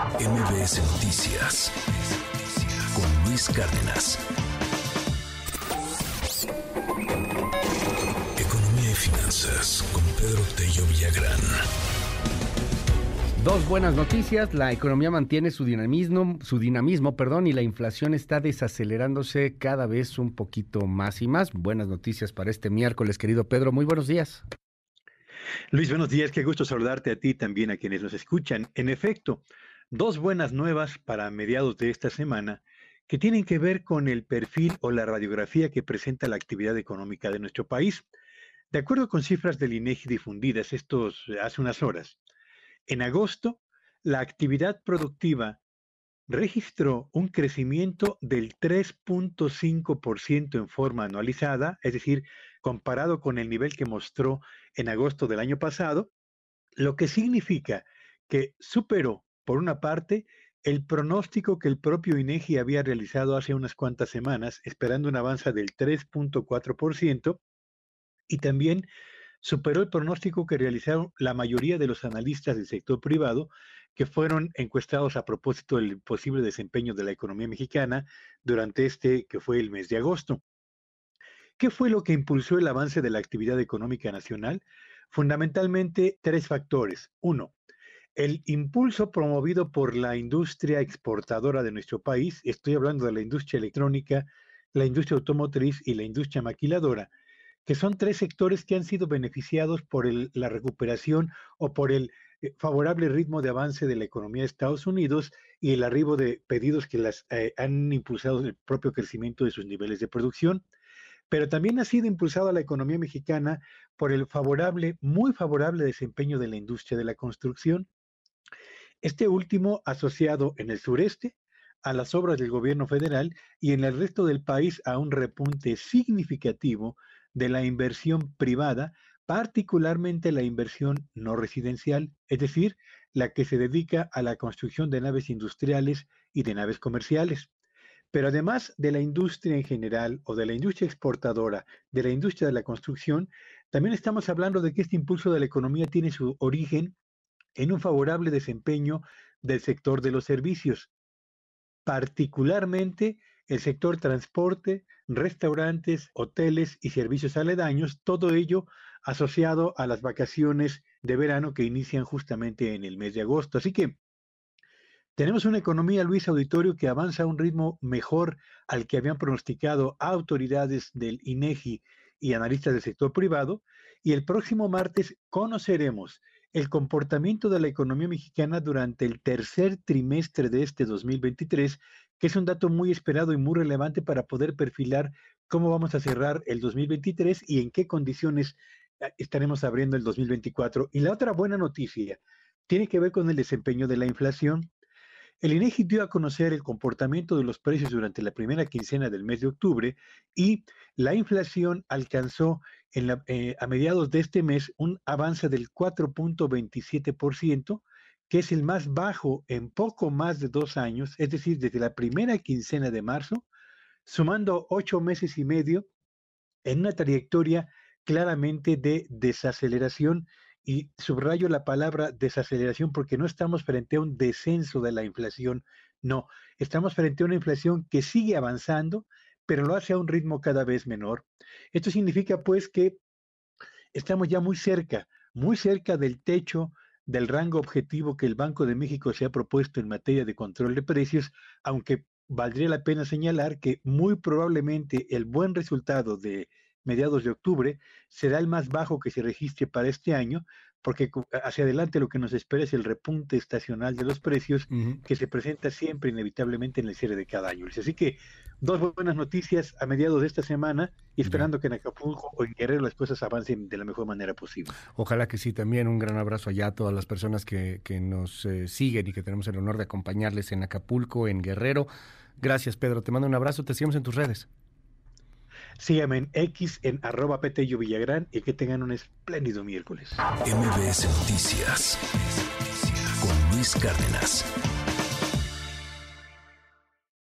MBS Noticias con Luis Cárdenas. Economía y finanzas con Pedro Tello Villagrán. Dos buenas noticias, la economía mantiene su dinamismo, su dinamismo, perdón, y la inflación está desacelerándose cada vez un poquito más y más. Buenas noticias para este miércoles, querido Pedro. Muy buenos días. Luis, buenos días. Qué gusto saludarte a ti también a quienes nos escuchan. En efecto, dos buenas nuevas para mediados de esta semana que tienen que ver con el perfil o la radiografía que presenta la actividad económica de nuestro país. De acuerdo con cifras del INEGI difundidas estos hace unas horas, en agosto, la actividad productiva registró un crecimiento del 3.5% en forma anualizada, es decir, comparado con el nivel que mostró en agosto del año pasado, lo que significa que superó, por una parte, el pronóstico que el propio INEGI había realizado hace unas cuantas semanas, esperando un avance del 3.4%, y también superó el pronóstico que realizaron la mayoría de los analistas del sector privado que fueron encuestados a propósito del posible desempeño de la economía mexicana durante este que fue el mes de agosto. ¿Qué fue lo que impulsó el avance de la actividad económica nacional? Fundamentalmente tres factores. Uno, el impulso promovido por la industria exportadora de nuestro país, estoy hablando de la industria electrónica, la industria automotriz y la industria maquiladora, que son tres sectores que han sido beneficiados por la recuperación o por el eh, favorable ritmo de avance de la economía de Estados Unidos y el arribo de pedidos que las eh, han impulsado el propio crecimiento de sus niveles de producción. Pero también ha sido impulsada la economía mexicana por el favorable, muy favorable desempeño de la industria de la construcción. Este último asociado en el sureste a las obras del gobierno federal y en el resto del país a un repunte significativo de la inversión privada, particularmente la inversión no residencial, es decir, la que se dedica a la construcción de naves industriales y de naves comerciales. Pero además de la industria en general o de la industria exportadora, de la industria de la construcción, también estamos hablando de que este impulso de la economía tiene su origen en un favorable desempeño del sector de los servicios, particularmente el sector transporte, restaurantes, hoteles y servicios aledaños, todo ello asociado a las vacaciones de verano que inician justamente en el mes de agosto. Así que tenemos una economía, Luis Auditorio, que avanza a un ritmo mejor al que habían pronosticado autoridades del INEGI y analistas del sector privado. Y el próximo martes conoceremos el comportamiento de la economía mexicana durante el tercer trimestre de este 2023 que es un dato muy esperado y muy relevante para poder perfilar cómo vamos a cerrar el 2023 y en qué condiciones eh, estaremos abriendo el 2024. Y la otra buena noticia tiene que ver con el desempeño de la inflación. El INEGI dio a conocer el comportamiento de los precios durante la primera quincena del mes de octubre y la inflación alcanzó eh, a mediados de este mes un avance del 4.27%, que es el más bajo en poco más de dos años, es decir, desde la primera quincena de marzo, sumando ocho meses y medio en una trayectoria claramente de desaceleración. Y subrayo la palabra desaceleración porque no estamos frente a un descenso de la inflación, no, estamos frente a una inflación que sigue avanzando, pero lo hace a un ritmo cada vez menor. Esto significa pues que estamos ya muy cerca, muy cerca del techo del rango objetivo que el Banco de México se ha propuesto en materia de control de precios, aunque valdría la pena señalar que muy probablemente el buen resultado de mediados de octubre será el más bajo que se registre para este año, porque hacia adelante lo que nos espera es el repunte estacional de los precios que se presenta siempre inevitablemente en el cierre de cada año. Así que dos buenas noticias a mediados de esta semana y esperando que en Acapulco o en Guerrero las cosas avancen de la mejor manera posible. Ojalá que sí, también un gran abrazo allá a todas las personas que, que nos eh, siguen y que tenemos el honor de acompañarles en Acapulco, en Guerrero. Gracias Pedro, te mando un abrazo, te seguimos en tus redes. Síganme en X en arroba Petello Villagrán y que tengan un espléndido miércoles. MBS Noticias con Luis Cárdenas.